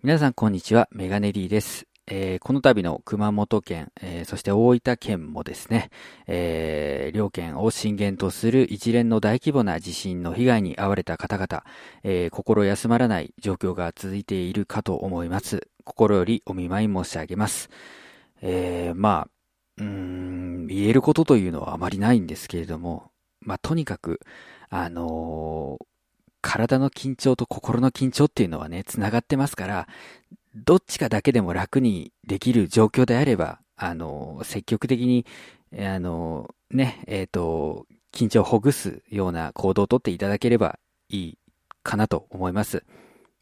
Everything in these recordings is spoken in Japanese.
皆さんこんにちは、メガネ D です。えーこの度の熊本県、えーそして大分県もですね、えー両県を震源とする一連の大規模な地震の被害に遭われた方々、えー心休まらない状況が続いているかと思います。心よりお見舞い申し上げます。えーまあ、うん、言えることというのはあまりないんですけれども、まあ、とにかく、あの体の緊張と心の緊張っていうのはね、繋がってますから、どっちかだけでも楽にできる状況であれば、あの、積極的に、あの、ね、えっ、と、緊張をほぐすような行動をとっていただければいいかなと思います。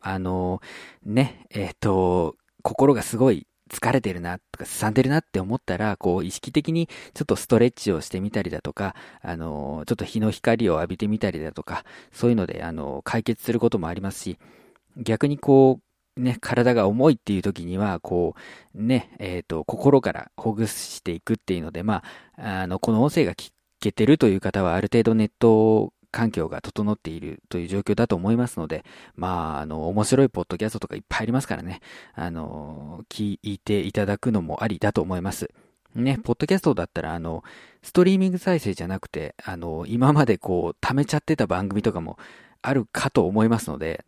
あの、ね、えっ、と、心がすごい疲れてるなとか、すさんでるなって思ったら、こう、意識的にちょっとストレッチをしてみたりだとか、あの、ちょっと日の光を浴びてみたりだとか、そういうので、あの、解決することもありますし、逆にこう、ね、体が重いっていう時には、こう、ね、えっ、と、心からほぐしていくっていうので、まあ、あの、この音声が聞けてるという方は、ある程度ネット環境が整っているという状況だと思いますので、まあ、あの、面白いポッドキャストとかいっぱいありますからね、あの、聞いていただくのもありだと思います。ね、ポッドキャストだったら、あの、ストリーミング再生じゃなくて、あの、今までこう、溜めちゃってた番組とかもあるかと思いますので、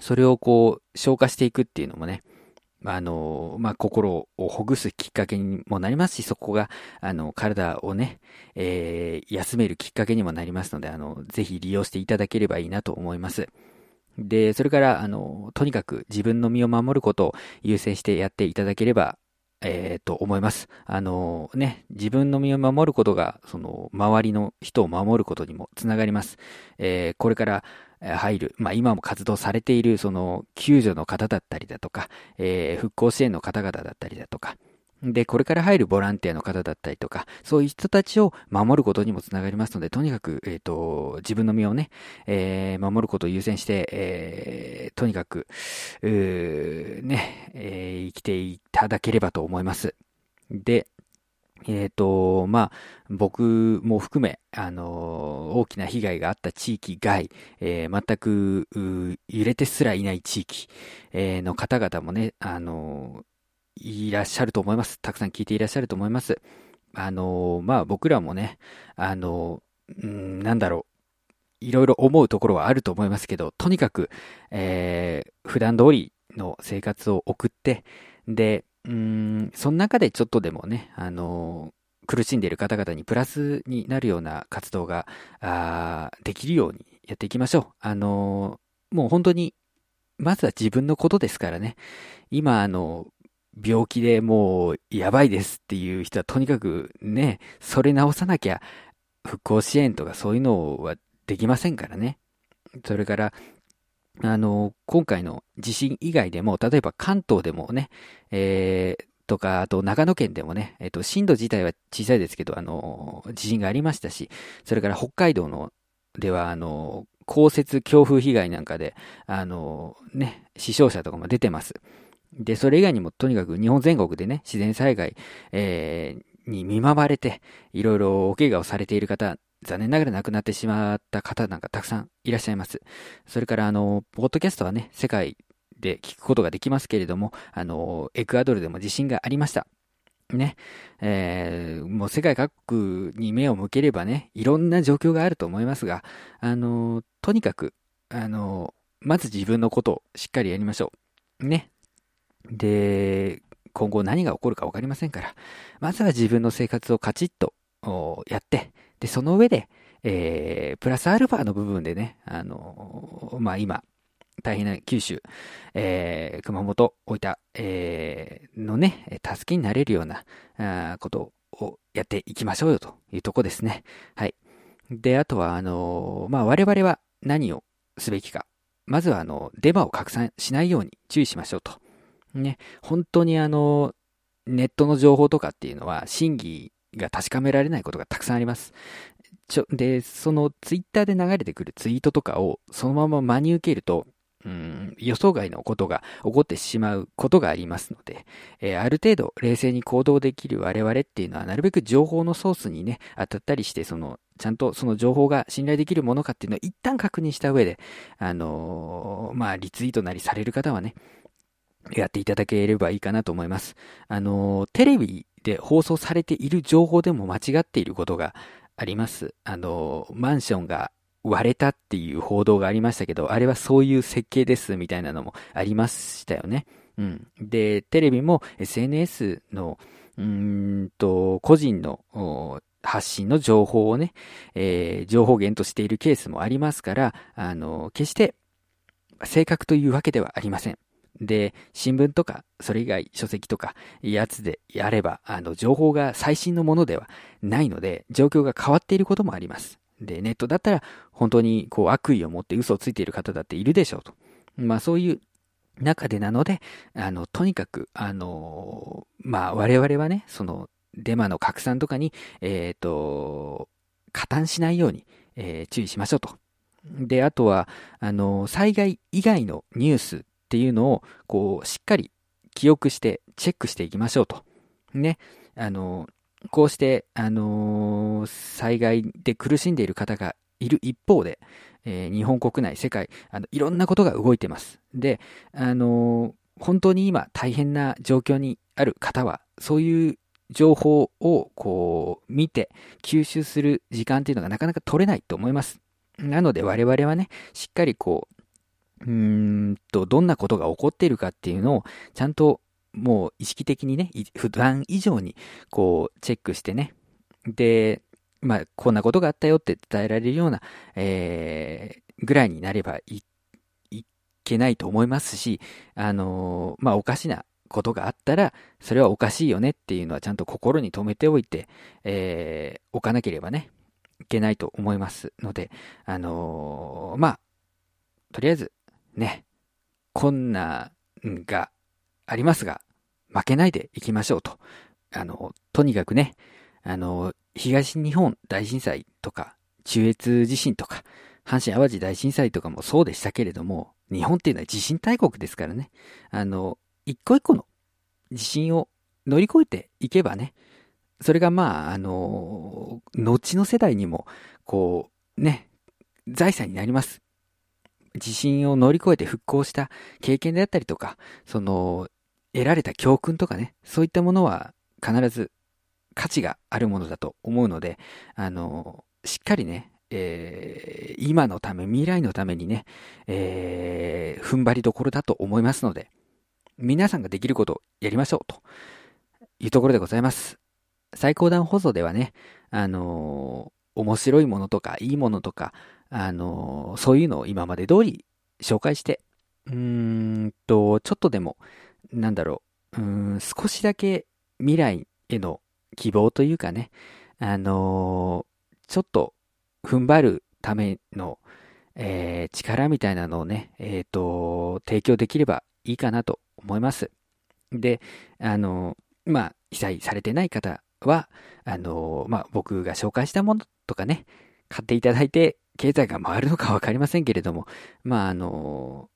それをこう、消化していくっていうのもね、あの、まあ、心をほぐすきっかけにもなりますし、そこが、あの、体をね、えー休めるきっかけにもなりますので、あの、ぜひ利用していただければいいなと思います。で、それから、あの、とにかく自分の身を守ることを優先してやっていただければ、えーと思います。あのね、自分の身を守ることが、その、周りの人を守ることにもつながります。えーこれから入る、まあ今も活動されている、その、救助の方だったりだとか、えー復興支援の方々だったりだとか、で、これから入るボランティアの方だったりとか、そういう人たちを守ることにもつながりますので、とにかく、えっ、と、自分の身をね、えー守ることを優先して、えーとにかく、うね、えー生きていただければと思います。で、えっ、と、まあ、僕も含め、あの大きな被害があった地域外、えー全く、揺れてすらいない地域、えーの方々もね、あのいらっしゃると思います。たくさん聞いていらっしゃると思います。あのまあ、僕らもね、あのうん、なんだろう、いろいろ思うところはあると思いますけど、とにかく、えー普段通りの生活を送って、で、うん、その中でちょっとでもね、あの苦しんでいる方々にプラスになるような活動が、あできるようにやっていきましょう。あのもう本当に、まずは自分のことですからね。今、あの、病気でもうやばいですっていう人はとにかくね、それ直さなきゃ復興支援とかそういうのはできませんからね。それから、あの、今回の地震以外でも、例えば関東でもね、えーとか、あと長野県でもね、えっと、震度自体は小さいですけど、あの、地震がありましたし、それから北海道の、では、あの、降雪、強風被害なんかで、あの、ね、死傷者とかも出てます。で、それ以外にも、とにかく日本全国でね、自然災害、えーに見舞われて、いろいろお怪我をされている方、残念ながら亡くなってしまった方なんかたくさんいらっしゃいます。それから、あの、ポッドキャストはね、世界で聞くことができますけれども、あの、エクアドルでも地震がありました。ね。えーもう世界各国に目を向ければね、いろんな状況があると思いますが、あの、とにかく、あの、まず自分のことをしっかりやりましょう。ね。で、今後何が起こるか分かりませんから、まずは自分の生活をカチッとやって、で、その上で、えー、プラスアルファの部分でね、あの、まあ、今、大変な九州、えー、熊本、大分、えーのね、助けになれるようなあことをやっていきましょうよというとこですね。はい。で、あとは、あのまあ、我々は何をすべきか。まずは、あの、デマを拡散しないように注意しましょうと。ね、本当にあの、ネットの情報とかっていうのは、真偽が確かめられないことがたくさんあります。ちょ、で、そのツイッターで流れてくるツイートとかをそのまま真に受けると、うん、予想外のことが起こってしまうことがありますので、えーある程度冷静に行動できる我々っていうのは、なるべく情報のソースにね、当たったりして、その、ちゃんとその情報が信頼できるものかっていうのを一旦確認した上で、あのーまあ、リツイートなりされる方はね、やっていただければいいかなと思います。あの、テレビで放送されている情報でも間違っていることがあります。あの、マンションが割れたっていう報道がありましたけど、あれはそういう設計ですみたいなのもありましたよね。うん。で、テレビも SNS の、うんと、個人の発信の情報をね、えー、情報源としているケースもありますから、あの、決して正確というわけではありません。で、新聞とか、それ以外書籍とか、やつでやれば、あの、情報が最新のものではないので、状況が変わっていることもあります。で、ネットだったら、本当に、こう、悪意を持って嘘をついている方だっているでしょうと。まあ、そういう中でなので、あの、とにかく、あの、まあ、我々はね、その、デマの拡散とかに、えっ、ー、と、加担しないように、えー、注意しましょうと。で、あとは、あの、災害以外のニュースっていうのを、こう、しっかり記憶してチェックしていきましょうと。ね。あの、こうして、あの災害で苦しんでいる方がいる一方で、えー、日本国内、世界、あの、いろんなことが動いてます。で、あの本当に今大変な状況にある方は、そういう情報をこう見て吸収する時間っていうのがなかなか取れないと思います。なので我々はね、しっかりこう、うんと、どんなことが起こっているかっていうのを、ちゃんともう意識的にね、普段以上にこうチェックしてね、で、まあ、こんなことがあったよって伝えられるような、えー、ぐらいになればいいけないと思いますし、あのー、まあ、おかしなことがあったら、それはおかしいよねっていうのはちゃんと心に留めておいて、えー、おかなければね、いけないと思いますので、あのー、まあ、とりあえず、ね、困難がありますが、負けないでいきましょうと。あの、とにかくね、あの、東日本大震災とか、中越地震とか、阪神淡路大震災とかもそうでしたけれども、日本っていうのは地震大国ですからね。あの、一個一個の地震を乗り越えていけばね、それがまあ、あの、後の世代にも、こう、ね、財産になります。地震を乗り越えて復興した経験であったりとか、その、得られた教訓とかね、そういったものは必ず価値があるものだと思うので、あの、しっかりね、えー、今のため、未来のためにね、えー、踏ん張りどころだと思いますので、皆さんができることをやりましょうというところでございます。最高段放送ではね、あの、面白いものとか、いいものとか、あの、そういうのを今まで通り紹介して、うーんと、ちょっとでも、なんだろう、うん、少しだけ未来への希望というかね、あの、ちょっと踏ん張るための、えー、力みたいなのをね、えっ、ー、と、提供できればいいかなと思います。で、あの、まあ、被災されてない方は、あの、まあ、僕が紹介したものとかね、買っていただいて、経済が回るのかわかりませんけれども、まあ、あの、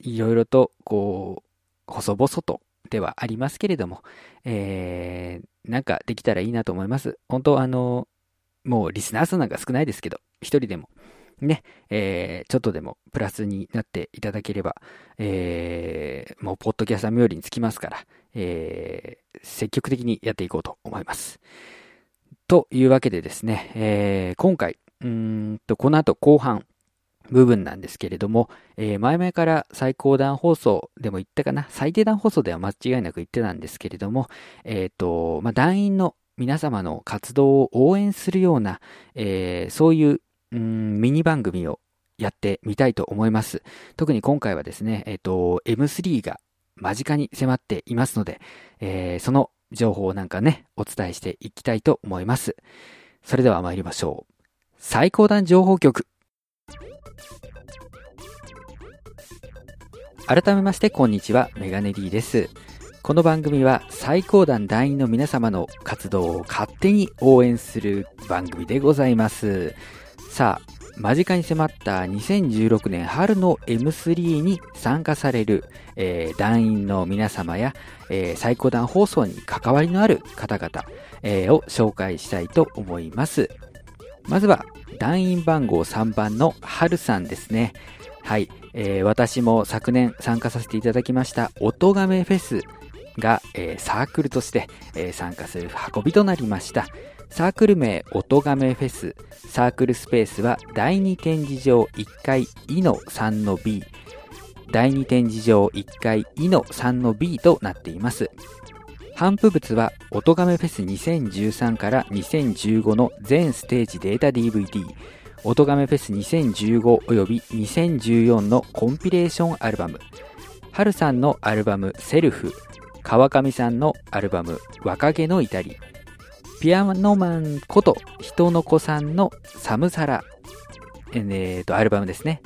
いろいろと、こう、細々とではありますけれども、えー、なんかできたらいいなと思います。本当あの、もうリスナー数なんか少ないですけど、一人でもね、えー、ちょっとでもプラスになっていただければ、えー、もうポッドキャスター冥利につきますから、えー、積極的にやっていこうと思います。というわけでですね、えー、今回、うんと、この後後半部分なんですけれども、えー、前々から最高段放送でも言ったかな、最低段放送では間違いなく言ってたんですけれども、えっ、ー、と、まあ、団員の皆様の活動を応援するような、えー、そういううんミニ番組をやってみたいと思います。特に今回はですね、えっ、ー、と、M3 が間近に迫っていますので、えー、その情報なんかね、お伝えしていきたいと思います。それでは参りましょう。最高段情報局。改めましてこんにちは、メガネ D です。この番組は最高段団員の皆様の活動を勝手に応援する番組でございます。さあ、間近に迫った2016年春の M3 に参加される、えー、団員の皆様や、えー、最高段放送に関わりのある方々、えー、を紹介したいと思います。まずは、団員番号3番の春さんですね。はい、えー、私も昨年参加させていただきました、音亀フェスが、えー、サークルとして、えー、参加する運びとなりました。サークル名、音亀フェス、サークルスペースは第2展示場1階 E の3の B、第2展示場1階 E の3の B となっています。頒布物は、音亀フェス2013から2015の全ステージデータ DVD、音亀フェス2015及び2014のコンピレーションアルバム、春さんのアルバムセルフ、川上さんのアルバム若気の至り、ピアノマンこと人の子さんのサムサラ、えー、と、アルバムですね。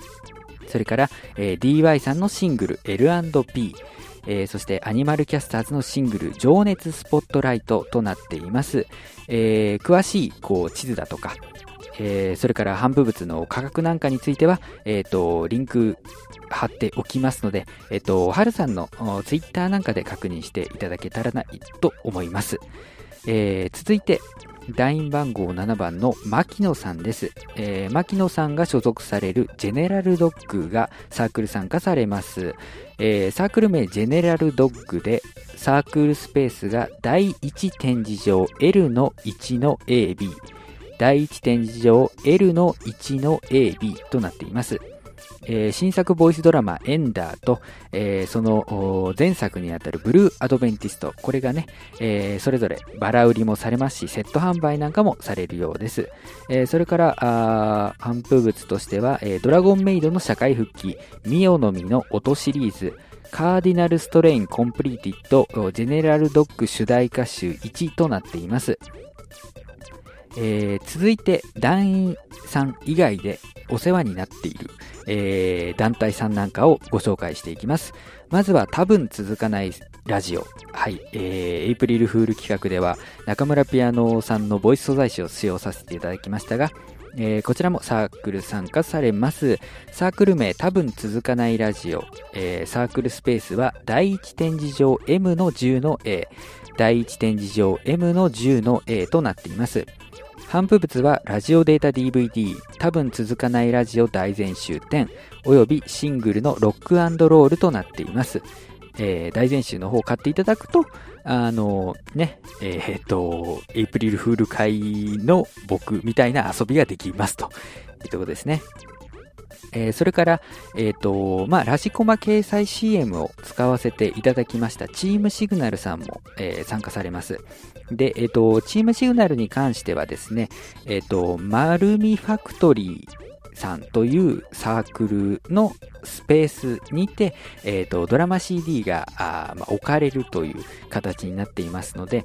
それから、えー、DY さんのシングル L&P、えー、そしてアニマルキャスターズのシングル情熱スポットライトとなっています。えー、詳しいこう地図だとか、えー、それから販布物の価格なんかについては、えっ、ー、と、リンク貼っておきますので、えっ、ー、と、はるさんのツイッターなんかで確認していただけたらないと思います。え続いて、団員番号7番の牧野さんです、えー、牧野さんが所属されるジェネラルドッグがサークル参加されます。えー、サークル名ジェネラルドッグでサークルスペースが第1展示場 L の1の AB 第1展示場 L の1の AB となっています。えー、新作ボイスドラマエンダーと、えー、その前作にあたるブルーアドベンティスト、これがね、えー、それぞれバラ売りもされますし、セット販売なんかもされるようです。えそれから、あ販布物としては、えドラゴンメイドの社会復帰、ミオの実の音シリーズ、カーディナルストレインコンプリーティッドジェネラルドッグ主題歌集1となっています。えー、続いて団員さん以外でお世話になっている、えー、団体さんなんかをご紹介していきます。まずは多分続かないラジオ。はい。えー、エイプリルフール企画では中村ピアノさんのボイス素材紙を使用させていただきましたが、えー、こちらもサークル参加されます。サークル名多分続かないラジオ。えー、サークルスペースは第1展示場 M の10の A。第1展示場 M の10の A となっています。反布物はラジオデータ DVD 多分続かないラジオ大全集展およびシングルのロックロールとなっています。えー、大全集の方を買っていただくと、あのね、えー、と、エイプリルフール会の僕みたいな遊びができますというところですね。えー、それから、えっ、ー、と、まあ、ラジコマ掲載 CM を使わせていただきましたチームシグナルさんも、えー、参加されます。で、えっ、と、チームシグナルに関してはですね、えっ、と、マルミファクトリー、さんというサークルのスペースにて、えっ、ー、と、ドラマ CD があ、まあ、置かれるという形になっていますので、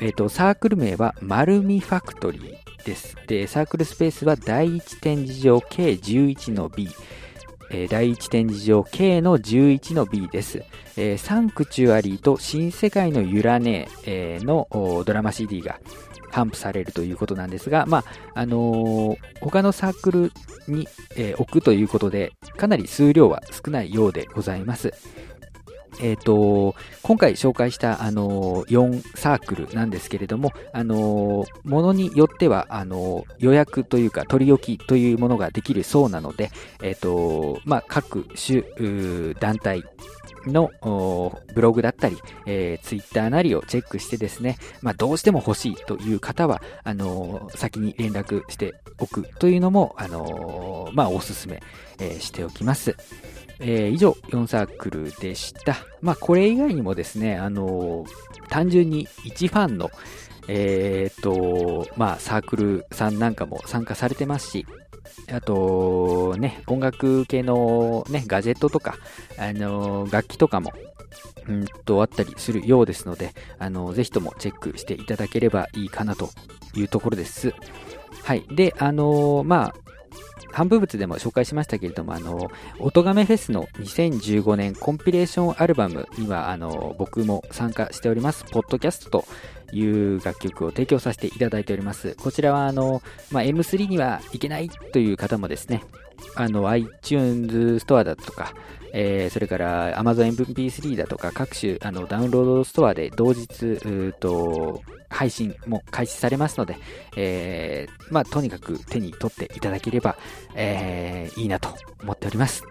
えっ、ー、と、サークル名は丸みファクトリーです。で、サークルスペースは第1展示場 K11 の B、えー、第1展示場 K の11の B です。えー、サンクチュアリーと新世界のユラネー、えー、のドラマ CD が頒布されるということなんですが、まあ、あのー、他のサークルに、えー、置くということで、かなり数量は少ないようでございます。え、ー、と、今回紹介した、あの、4サークルなんですけれども、あの、ものによっては、あの、予約というか、取り置きというものができるそうなので、え、ー、と、まあ、各種、団体のブログだったり、えー、ツイッターなりをチェックしてですね、まあ、どうしても欲しいという方は、あの、先に連絡しておくというのも、あの、まあ、おすすめ、えー、しておきます。えー、以上、4サークルでした。まあ、これ以外にもですね、あの単純に一ファンの、えー、っと、まあ、サークルさんなんかも参加されてますし、あと、ね、音楽系のね、ガジェットとか、あの楽器とかも、うんと、あったりするようですので、あのぜひともチェックしていただければいいかなというところです。はい。で、あのまあ、半分物でも紹介しましたけれども、あの、音亀フェスの2015年コンピレーションアルバムには、あの、僕も参加しております、ポッドキャストという楽曲を提供させていただいております。こちらは、あの、まあ、M3 にはいけないという方もですね、あの、iTunes ストアだとか、えー、それから Amazon MP3 だとか各種あのダウンロードストアで同日、と配信も開始されますので、えー、まあ、とにかく手に取っていただければ、えー、いいなと思っております。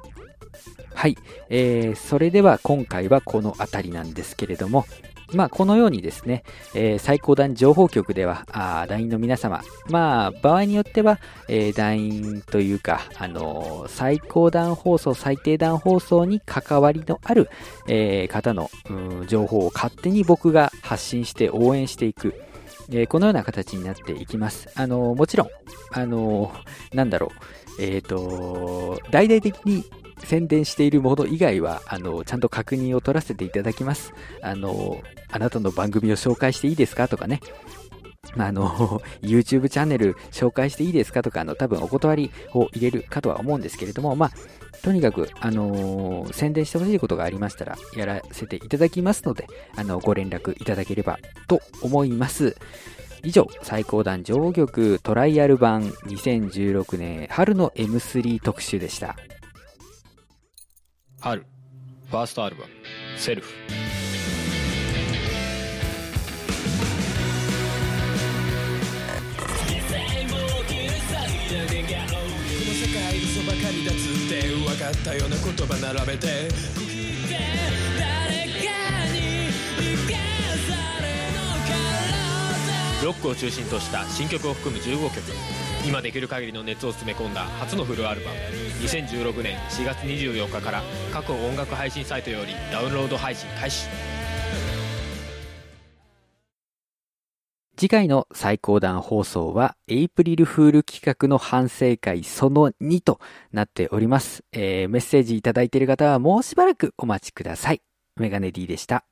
はい。えー、それでは今回はこの辺りなんですけれども、まあ、このようにですね、えー、最高段情報局では、あ団員の皆様、まあ、場合によっては、えー、団員というか、あのー、最高段放送、最低段放送に関わりのある、え、方の、情報を勝手に僕が発信して応援していく。え、このような形になっていきます。あのもちろん、あのなんだろう、えっ、と、大々的に宣伝しているもの以外は、あの、ちゃんと確認を取らせていただきます。あの、あなたの番組を紹介していいですかとかね。あの、YouTube チャンネル紹介していいですかとか、あの、多分お断りを入れるかとは思うんですけれども、まあ、とにかく、あのー、宣伝してほしいことがありましたら、やらせていただきますので、あの、ご連絡いただければと思います。以上、最高段上局トライアル版2016年春の M3 特集でした。春ファーストアルバム「セルフ」ばかりだつって分かったような言葉並べて。ロックを中心とした新曲を含む15曲今できる限りの熱を詰め込んだ初のフルアルバム2016年4月24日から各音楽配信サイトよりダウンロード配信開始次回の最高段放送は、エイプリルフール企画の反省会その2となっております。えー、メッセージいただいている方はもうしばらくお待ちください。メガネ D でした。